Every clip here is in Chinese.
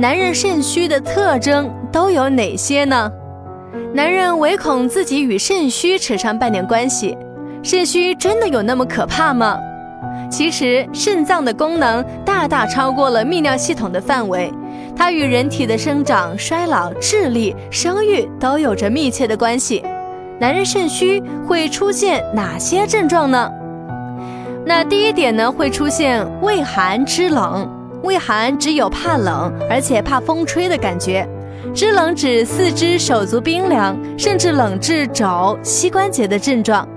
男人肾虚的特征都有哪些呢？男人唯恐自己与肾虚扯上半点关系，肾虚真的有那么可怕吗？其实肾脏的功能大大超过了泌尿系统的范围，它与人体的生长、衰老、智力、生育都有着密切的关系。男人肾虚会出现哪些症状呢？那第一点呢，会出现畏寒肢冷。畏寒只有怕冷，而且怕风吹的感觉；肢冷指四肢手足冰凉，甚至冷至肘、膝关节的症状。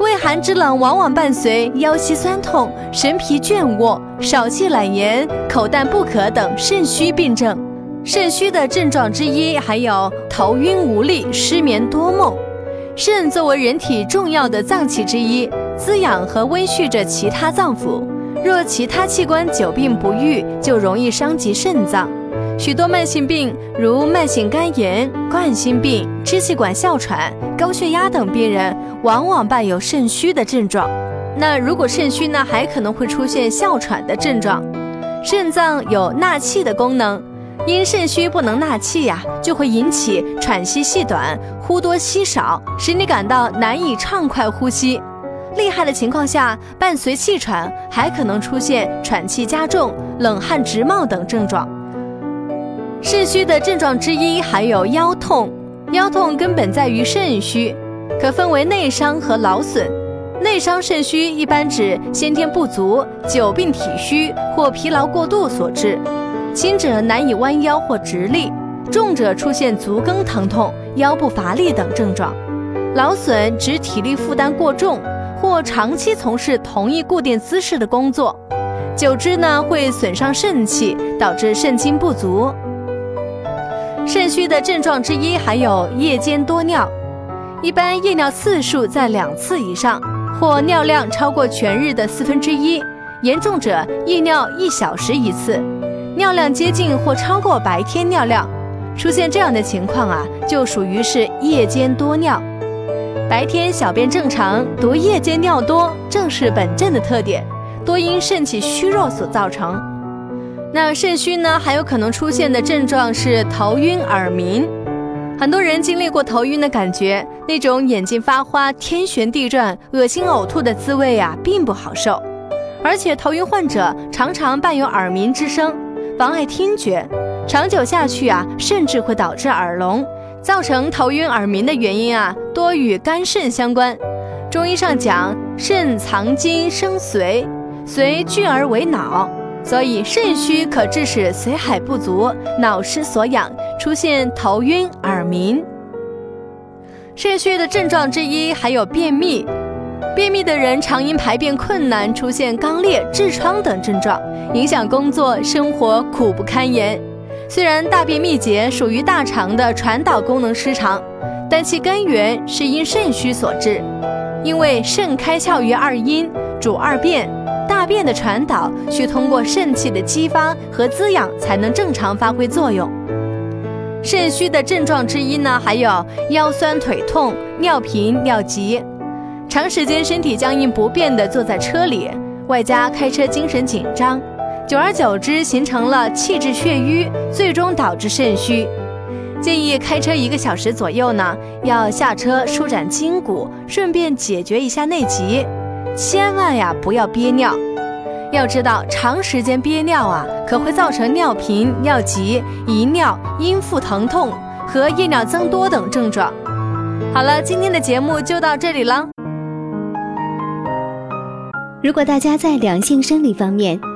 畏寒肢冷往往伴随腰膝酸痛、神疲倦卧、少气懒言、口淡不渴等肾虚病症。肾虚的症状之一还有头晕无力、失眠多梦。肾作为人体重要的脏器之一，滋养和温煦着其他脏腑。若其他器官久病不愈，就容易伤及肾脏。许多慢性病，如慢性肝炎、冠心病、支气管哮喘、高血压等病人，往往伴有肾虚的症状。那如果肾虚呢，还可能会出现哮喘的症状。肾脏有纳气的功能，因肾虚不能纳气呀，就会引起喘息细短、呼多吸少，使你感到难以畅快呼吸。厉害的情况下，伴随气喘，还可能出现喘气加重、冷汗直冒等症状。肾虚的症状之一还有腰痛，腰痛根本在于肾虚，可分为内伤和劳损。内伤肾虚一般指先天不足、久病体虚或疲劳过度所致，轻者难以弯腰或直立，重者出现足跟疼痛、腰部乏力等症状。劳损指体力负担过重。或长期从事同一固定姿势的工作，久之呢会损伤肾气，导致肾精不足。肾虚的症状之一还有夜间多尿，一般夜尿次数在两次以上，或尿量超过全日的四分之一，严重者夜尿一小时一次，尿量接近或超过白天尿量。出现这样的情况啊，就属于是夜间多尿。白天小便正常，独夜间尿多，正是本症的特点，多因肾气虚弱所造成。那肾虚呢，还有可能出现的症状是头晕耳鸣。很多人经历过头晕的感觉，那种眼睛发花、天旋地转、恶心呕吐的滋味啊，并不好受。而且头晕患者常常伴有耳鸣之声，妨碍听觉，长久下去啊，甚至会导致耳聋。造成头晕耳鸣的原因啊，多与肝肾相关。中医上讲，肾藏精生髓，髓聚而为脑，所以肾虚可致使髓海不足，脑失所养，出现头晕耳鸣。肾虚的症状之一还有便秘，便秘的人常因排便困难，出现肛裂、痔疮等症状，影响工作生活，苦不堪言。虽然大便秘结属于大肠的传导功能失常，但其根源是因肾虚所致。因为肾开窍于二阴，主二便，大便的传导需通过肾气的激发和滋养才能正常发挥作用。肾虚的症状之一呢，还有腰酸腿痛、尿频尿急，长时间身体僵硬不便地坐在车里，外加开车精神紧张。久而久之，形成了气滞血瘀，最终导致肾虚。建议开车一个小时左右呢，要下车舒展筋骨，顺便解决一下内急。千万呀，不要憋尿。要知道，长时间憋尿啊，可会造成尿频、尿急、遗尿、阴腹疼痛和夜尿增多等症状。好了，今天的节目就到这里了。如果大家在两性生理方面，